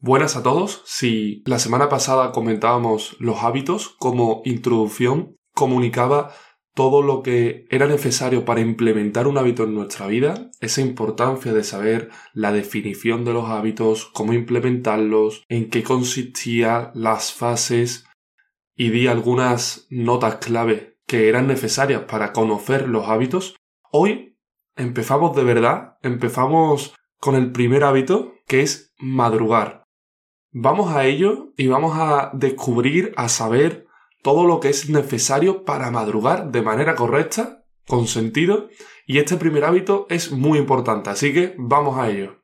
Buenas a todos. Si la semana pasada comentábamos los hábitos como introducción, comunicaba todo lo que era necesario para implementar un hábito en nuestra vida, esa importancia de saber la definición de los hábitos, cómo implementarlos, en qué consistía, las fases, y di algunas notas clave que eran necesarias para conocer los hábitos. Hoy empezamos de verdad, empezamos con el primer hábito, que es madrugar. Vamos a ello y vamos a descubrir, a saber todo lo que es necesario para madrugar de manera correcta, con sentido, y este primer hábito es muy importante, así que vamos a ello.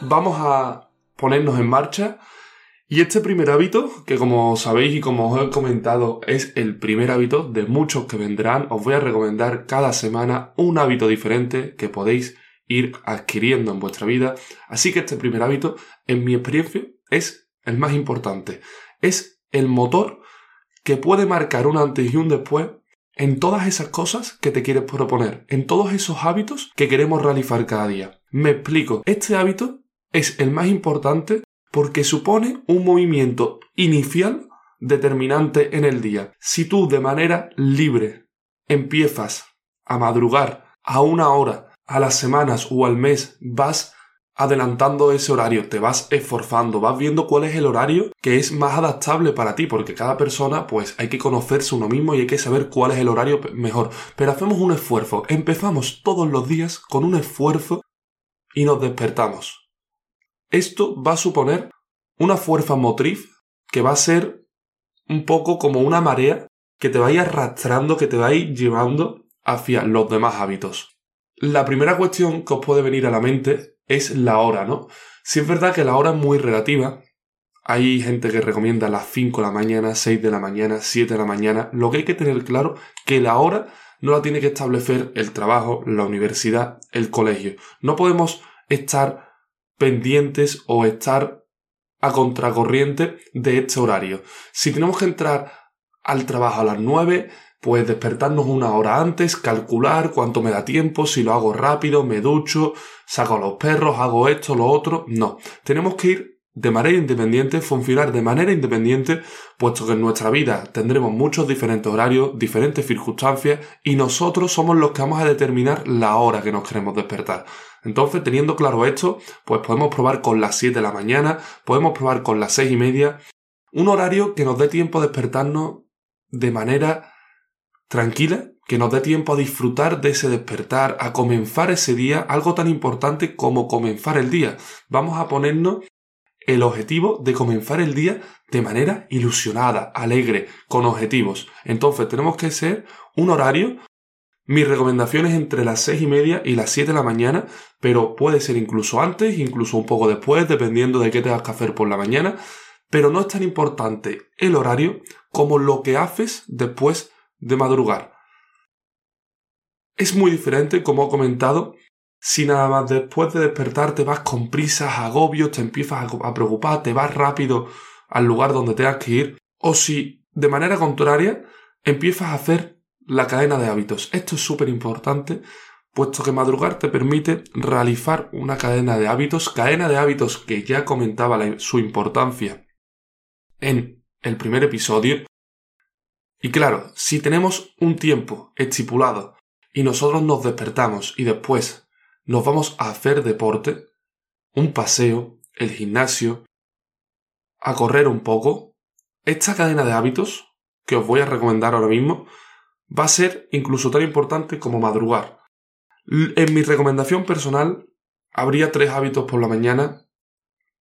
Vamos a ponernos en marcha y este primer hábito, que como sabéis y como os he comentado es el primer hábito de muchos que vendrán, os voy a recomendar cada semana un hábito diferente que podéis ir adquiriendo en vuestra vida. Así que este primer hábito, en mi experiencia, es el más importante. Es el motor que puede marcar un antes y un después en todas esas cosas que te quieres proponer, en todos esos hábitos que queremos realizar cada día. Me explico, este hábito es el más importante porque supone un movimiento inicial determinante en el día. Si tú de manera libre empiezas a madrugar a una hora a las semanas o al mes, vas adelantando ese horario, te vas esforzando, vas viendo cuál es el horario que es más adaptable para ti, porque cada persona pues hay que conocerse uno mismo y hay que saber cuál es el horario mejor. Pero hacemos un esfuerzo, empezamos todos los días con un esfuerzo y nos despertamos. Esto va a suponer una fuerza motriz que va a ser un poco como una marea que te va a ir arrastrando, que te va a ir llevando hacia los demás hábitos. La primera cuestión que os puede venir a la mente es la hora, ¿no? Si es verdad que la hora es muy relativa, hay gente que recomienda las 5 de la mañana, 6 de la mañana, 7 de la mañana. Lo que hay que tener claro que la hora no la tiene que establecer el trabajo, la universidad, el colegio. No podemos estar pendientes o estar a contracorriente de este horario. Si tenemos que entrar al trabajo a las 9, pues despertarnos una hora antes, calcular cuánto me da tiempo, si lo hago rápido, me ducho, saco los perros, hago esto, lo otro. No, tenemos que ir de manera independiente, funcionar de manera independiente, puesto que en nuestra vida tendremos muchos diferentes horarios, diferentes circunstancias, y nosotros somos los que vamos a determinar la hora que nos queremos despertar. Entonces, teniendo claro esto, pues podemos probar con las 7 de la mañana, podemos probar con las 6 y media, un horario que nos dé tiempo a despertarnos de manera tranquila, que nos dé tiempo a disfrutar de ese despertar, a comenzar ese día, algo tan importante como comenzar el día. Vamos a ponernos el objetivo de comenzar el día de manera ilusionada, alegre, con objetivos. Entonces tenemos que ser un horario. Mi recomendación es entre las seis y media y las 7 de la mañana, pero puede ser incluso antes, incluso un poco después, dependiendo de qué tengas que hacer por la mañana. Pero no es tan importante el horario como lo que haces después de madrugar. Es muy diferente, como he comentado, si nada más después de despertar te vas con prisas, agobios, te empiezas a preocupar, te vas rápido al lugar donde tengas que ir, o si de manera contraria empiezas a hacer la cadena de hábitos. Esto es súper importante, puesto que madrugar te permite realizar una cadena de hábitos, cadena de hábitos que ya comentaba su importancia en el primer episodio. Y claro, si tenemos un tiempo estipulado y nosotros nos despertamos y después nos vamos a hacer deporte, un paseo, el gimnasio, a correr un poco, esta cadena de hábitos que os voy a recomendar ahora mismo va a ser incluso tan importante como madrugar. En mi recomendación personal habría tres hábitos por la mañana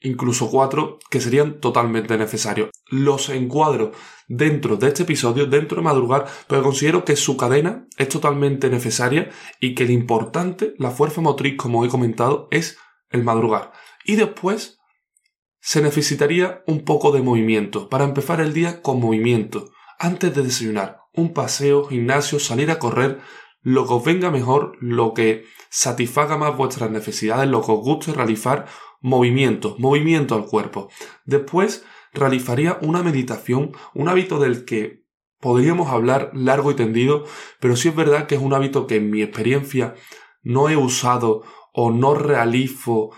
incluso cuatro, que serían totalmente necesarios. Los encuadro dentro de este episodio, dentro de madrugar, pero considero que su cadena es totalmente necesaria y que lo importante, la fuerza motriz, como he comentado, es el madrugar. Y después se necesitaría un poco de movimiento, para empezar el día con movimiento, antes de desayunar, un paseo, gimnasio, salir a correr, lo que os venga mejor, lo que satisfaga más vuestras necesidades, lo que os guste realizar, movimiento, movimiento al cuerpo. Después realizaría una meditación, un hábito del que podríamos hablar largo y tendido, pero sí es verdad que es un hábito que en mi experiencia no he usado o no realizo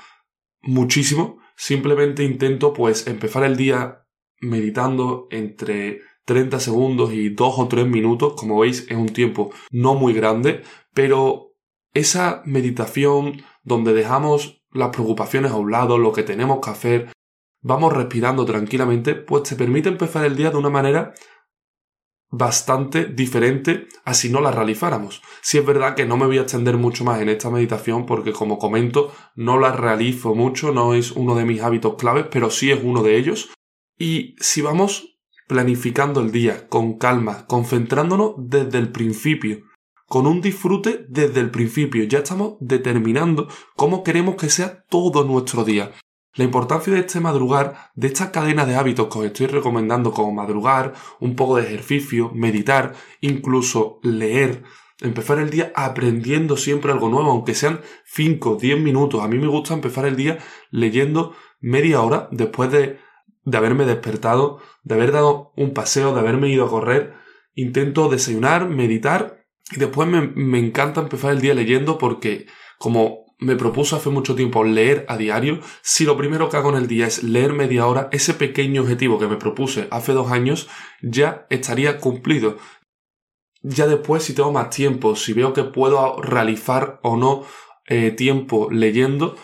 muchísimo, simplemente intento pues empezar el día meditando entre 30 segundos y 2 o 3 minutos, como veis es un tiempo no muy grande, pero esa meditación donde dejamos las preocupaciones a un lado, lo que tenemos que hacer, vamos respirando tranquilamente, pues te permite empezar el día de una manera bastante diferente a si no la realizáramos. Si es verdad que no me voy a extender mucho más en esta meditación porque como comento no la realizo mucho, no es uno de mis hábitos claves, pero sí es uno de ellos. Y si vamos planificando el día con calma, concentrándonos desde el principio, con un disfrute desde el principio, ya estamos determinando cómo queremos que sea todo nuestro día. La importancia de este madrugar, de esta cadena de hábitos que os estoy recomendando como madrugar, un poco de ejercicio, meditar, incluso leer, empezar el día aprendiendo siempre algo nuevo, aunque sean 5, 10 minutos. A mí me gusta empezar el día leyendo media hora después de, de haberme despertado, de haber dado un paseo, de haberme ido a correr. Intento desayunar, meditar y después me, me encanta empezar el día leyendo porque como me propuso hace mucho tiempo leer a diario, si lo primero que hago en el día es leer media hora, ese pequeño objetivo que me propuse hace dos años ya estaría cumplido. Ya después, si tengo más tiempo, si veo que puedo realizar o no eh, tiempo leyendo,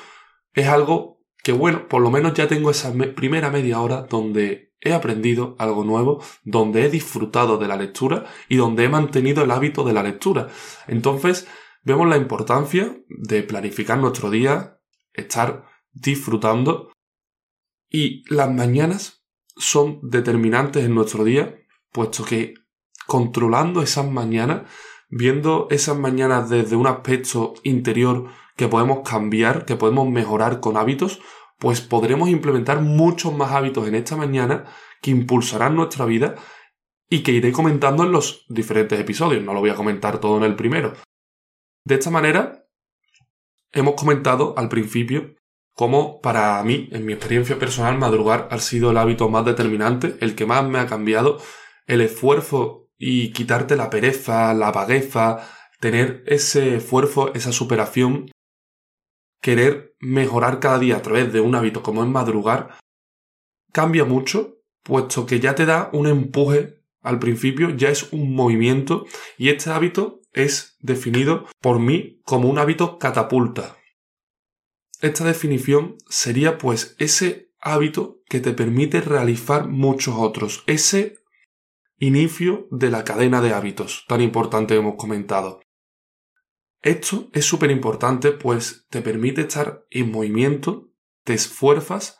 es algo que, bueno, por lo menos ya tengo esa primera media hora donde he aprendido algo nuevo, donde he disfrutado de la lectura y donde he mantenido el hábito de la lectura. Entonces, vemos la importancia de planificar nuestro día, estar disfrutando y las mañanas son determinantes en nuestro día, puesto que controlando esas mañanas, viendo esas mañanas desde un aspecto interior que podemos cambiar, que podemos mejorar con hábitos, pues podremos implementar muchos más hábitos en esta mañana que impulsarán nuestra vida y que iré comentando en los diferentes episodios. No lo voy a comentar todo en el primero, de esta manera, hemos comentado al principio cómo para mí, en mi experiencia personal, madrugar ha sido el hábito más determinante, el que más me ha cambiado, el esfuerzo y quitarte la pereza, la vagueza, tener ese esfuerzo, esa superación, querer mejorar cada día a través de un hábito como es madrugar, cambia mucho, puesto que ya te da un empuje al principio, ya es un movimiento y este hábito es definido por mí como un hábito catapulta. Esta definición sería pues ese hábito que te permite realizar muchos otros, ese inicio de la cadena de hábitos tan importante que hemos comentado. Esto es súper importante pues te permite estar en movimiento, te esfuerzas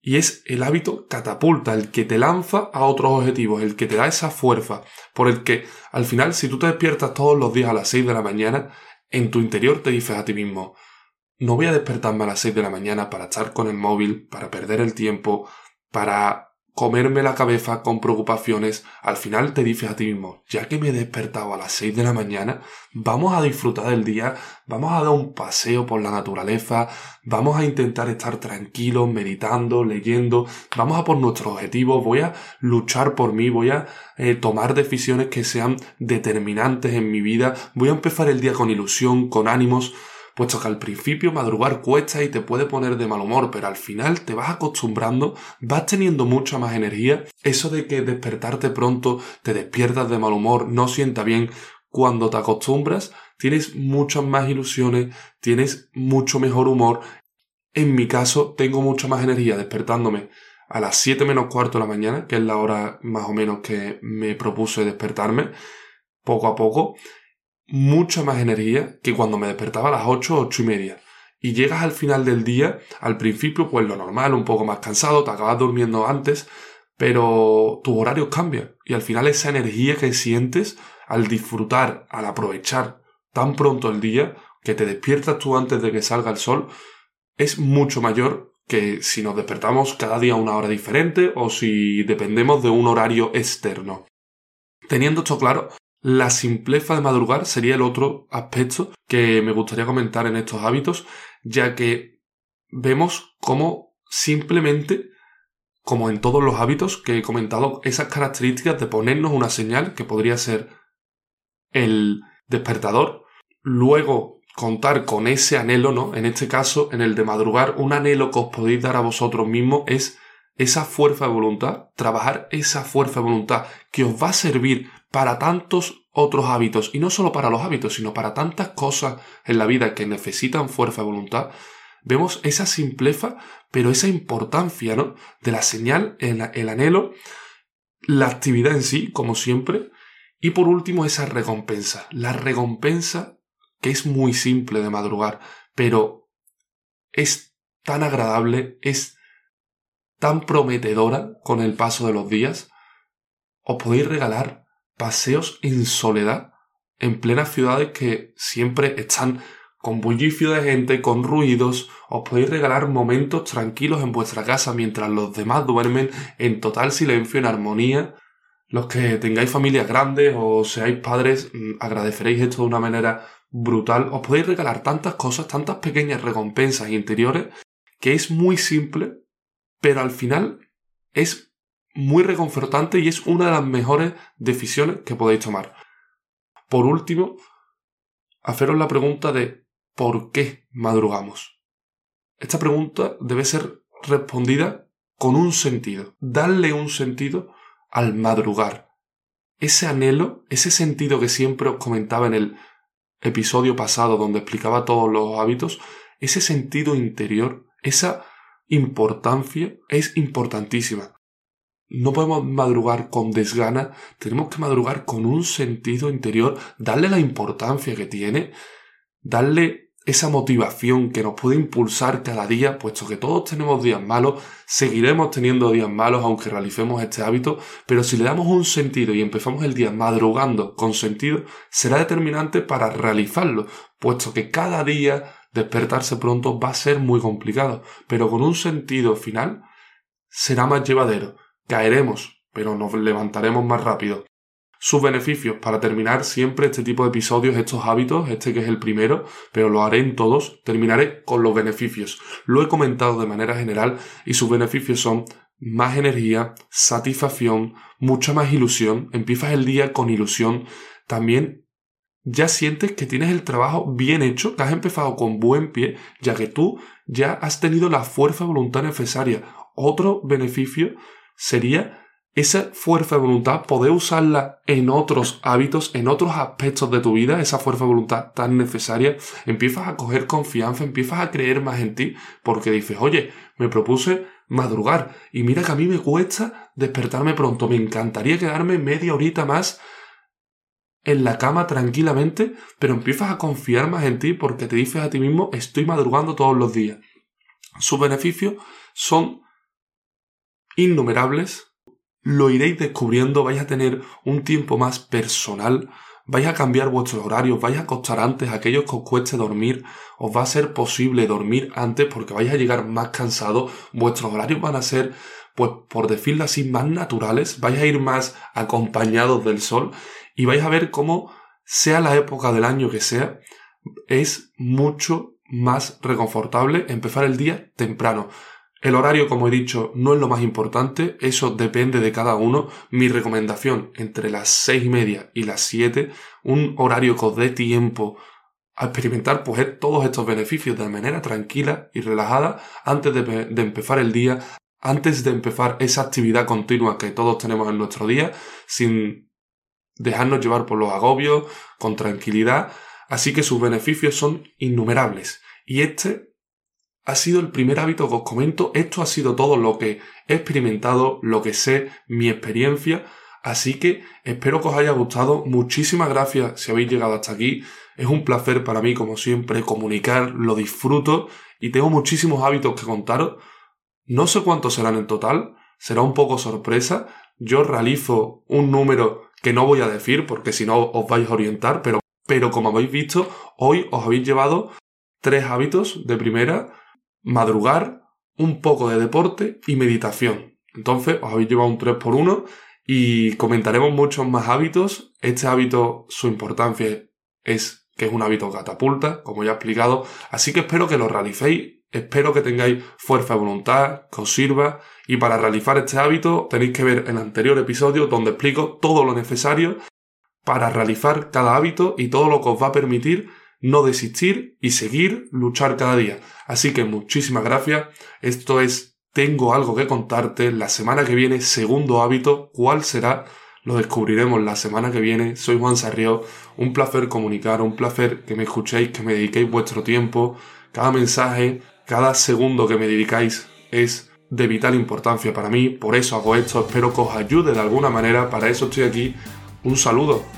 y es el hábito catapulta, el que te lanza a otros objetivos, el que te da esa fuerza, por el que al final si tú te despiertas todos los días a las 6 de la mañana, en tu interior te dices a ti mismo, no voy a despertarme a las 6 de la mañana para estar con el móvil, para perder el tiempo, para comerme la cabeza con preocupaciones, al final te dices a ti mismo, ya que me he despertado a las 6 de la mañana, vamos a disfrutar del día, vamos a dar un paseo por la naturaleza, vamos a intentar estar tranquilos, meditando, leyendo, vamos a por nuestros objetivos, voy a luchar por mí, voy a eh, tomar decisiones que sean determinantes en mi vida, voy a empezar el día con ilusión, con ánimos, puesto que al principio madrugar cuesta y te puede poner de mal humor, pero al final te vas acostumbrando, vas teniendo mucha más energía. Eso de que despertarte pronto te despiertas de mal humor, no sienta bien, cuando te acostumbras, tienes muchas más ilusiones, tienes mucho mejor humor. En mi caso, tengo mucha más energía despertándome a las 7 menos cuarto de la mañana, que es la hora más o menos que me propuse despertarme, poco a poco, mucha más energía que cuando me despertaba a las 8, 8 y media. Y llegas al final del día, al principio, pues lo normal, un poco más cansado, te acabas durmiendo antes, pero tus horarios cambian. Y al final esa energía que sientes al disfrutar, al aprovechar tan pronto el día, que te despiertas tú antes de que salga el sol, es mucho mayor que si nos despertamos cada día a una hora diferente o si dependemos de un horario externo. Teniendo esto claro, la simpleza de madrugar sería el otro aspecto que me gustaría comentar en estos hábitos, ya que vemos cómo simplemente como en todos los hábitos que he comentado, esas características de ponernos una señal que podría ser el despertador, luego contar con ese anhelo, ¿no? En este caso, en el de madrugar, un anhelo que os podéis dar a vosotros mismos es esa fuerza de voluntad, trabajar esa fuerza de voluntad que os va a servir para tantos otros hábitos, y no solo para los hábitos, sino para tantas cosas en la vida que necesitan fuerza de voluntad, vemos esa simpleza, pero esa importancia, ¿no? De la señal, el, el anhelo, la actividad en sí, como siempre, y por último esa recompensa, la recompensa que es muy simple de madrugar, pero es tan agradable, es tan prometedora con el paso de los días, os podéis regalar paseos en soledad en plenas ciudades que siempre están con bullicio de gente, con ruidos, os podéis regalar momentos tranquilos en vuestra casa mientras los demás duermen en total silencio, en armonía. Los que tengáis familias grandes o seáis padres, mm, agradeceréis esto de una manera brutal. Os podéis regalar tantas cosas, tantas pequeñas recompensas interiores, que es muy simple, pero al final es muy reconfortante y es una de las mejores decisiones que podéis tomar. Por último, haceros la pregunta de ¿por qué madrugamos? Esta pregunta debe ser respondida con un sentido, darle un sentido al madrugar. Ese anhelo, ese sentido que siempre os comentaba en el episodio pasado donde explicaba todos los hábitos, ese sentido interior, esa importancia es importantísima. No podemos madrugar con desgana, tenemos que madrugar con un sentido interior, darle la importancia que tiene, darle esa motivación que nos puede impulsar cada día, puesto que todos tenemos días malos, seguiremos teniendo días malos aunque realicemos este hábito, pero si le damos un sentido y empezamos el día madrugando con sentido, será determinante para realizarlo, puesto que cada día despertarse pronto va a ser muy complicado, pero con un sentido final será más llevadero. Caeremos, pero nos levantaremos más rápido. Sus beneficios, para terminar siempre este tipo de episodios, estos hábitos, este que es el primero, pero lo haré en todos, terminaré con los beneficios. Lo he comentado de manera general y sus beneficios son más energía, satisfacción, mucha más ilusión, empiezas el día con ilusión, también ya sientes que tienes el trabajo bien hecho, que has empezado con buen pie, ya que tú ya has tenido la fuerza voluntad necesaria. Otro beneficio sería esa fuerza de voluntad, poder usarla en otros hábitos, en otros aspectos de tu vida, esa fuerza de voluntad tan necesaria, empiezas a coger confianza, empiezas a creer más en ti, porque dices, oye, me propuse madrugar y mira que a mí me cuesta despertarme pronto, me encantaría quedarme media horita más en la cama tranquilamente, pero empiezas a confiar más en ti porque te dices a ti mismo estoy madrugando todos los días. Sus beneficios son innumerables, lo iréis descubriendo, vais a tener un tiempo más personal, vais a cambiar vuestros horarios, vais a acostar antes, aquellos que os cueste dormir, os va a ser posible dormir antes porque vais a llegar más cansados, vuestros horarios van a ser, pues por decirlo así, más naturales, vais a ir más acompañados del sol y vais a ver cómo, sea la época del año que sea, es mucho más reconfortable empezar el día temprano. El horario, como he dicho, no es lo más importante, eso depende de cada uno. Mi recomendación, entre las seis y media y las siete, un horario que os dé tiempo a experimentar pues, todos estos beneficios de manera tranquila y relajada antes de, de empezar el día, antes de empezar esa actividad continua que todos tenemos en nuestro día, sin dejarnos llevar por los agobios, con tranquilidad, así que sus beneficios son innumerables. Y este ha sido el primer hábito que os comento, esto ha sido todo lo que he experimentado, lo que sé, mi experiencia, así que espero que os haya gustado, muchísimas gracias si habéis llegado hasta aquí, es un placer para mí como siempre comunicar, lo disfruto y tengo muchísimos hábitos que contaros, no sé cuántos serán en total, será un poco sorpresa, yo realizo un número que no voy a decir porque si no os vais a orientar, pero, pero como habéis visto, hoy os habéis llevado tres hábitos de primera, madrugar, un poco de deporte y meditación. Entonces os habéis llevado un 3 por 1 y comentaremos muchos más hábitos. Este hábito, su importancia es que es un hábito catapulta, como ya he explicado, así que espero que lo realicéis Espero que tengáis fuerza de voluntad, que os sirva y para realizar este hábito tenéis que ver el anterior episodio donde explico todo lo necesario para realizar cada hábito y todo lo que os va a permitir no desistir y seguir luchar cada día. Así que muchísimas gracias. Esto es Tengo algo que contarte. La semana que viene, segundo hábito. ¿Cuál será? Lo descubriremos la semana que viene. Soy Juan Sarrió. Un placer comunicar, un placer que me escuchéis, que me dediquéis vuestro tiempo. Cada mensaje, cada segundo que me dedicáis es de vital importancia para mí. Por eso hago esto. Espero que os ayude de alguna manera. Para eso estoy aquí. Un saludo.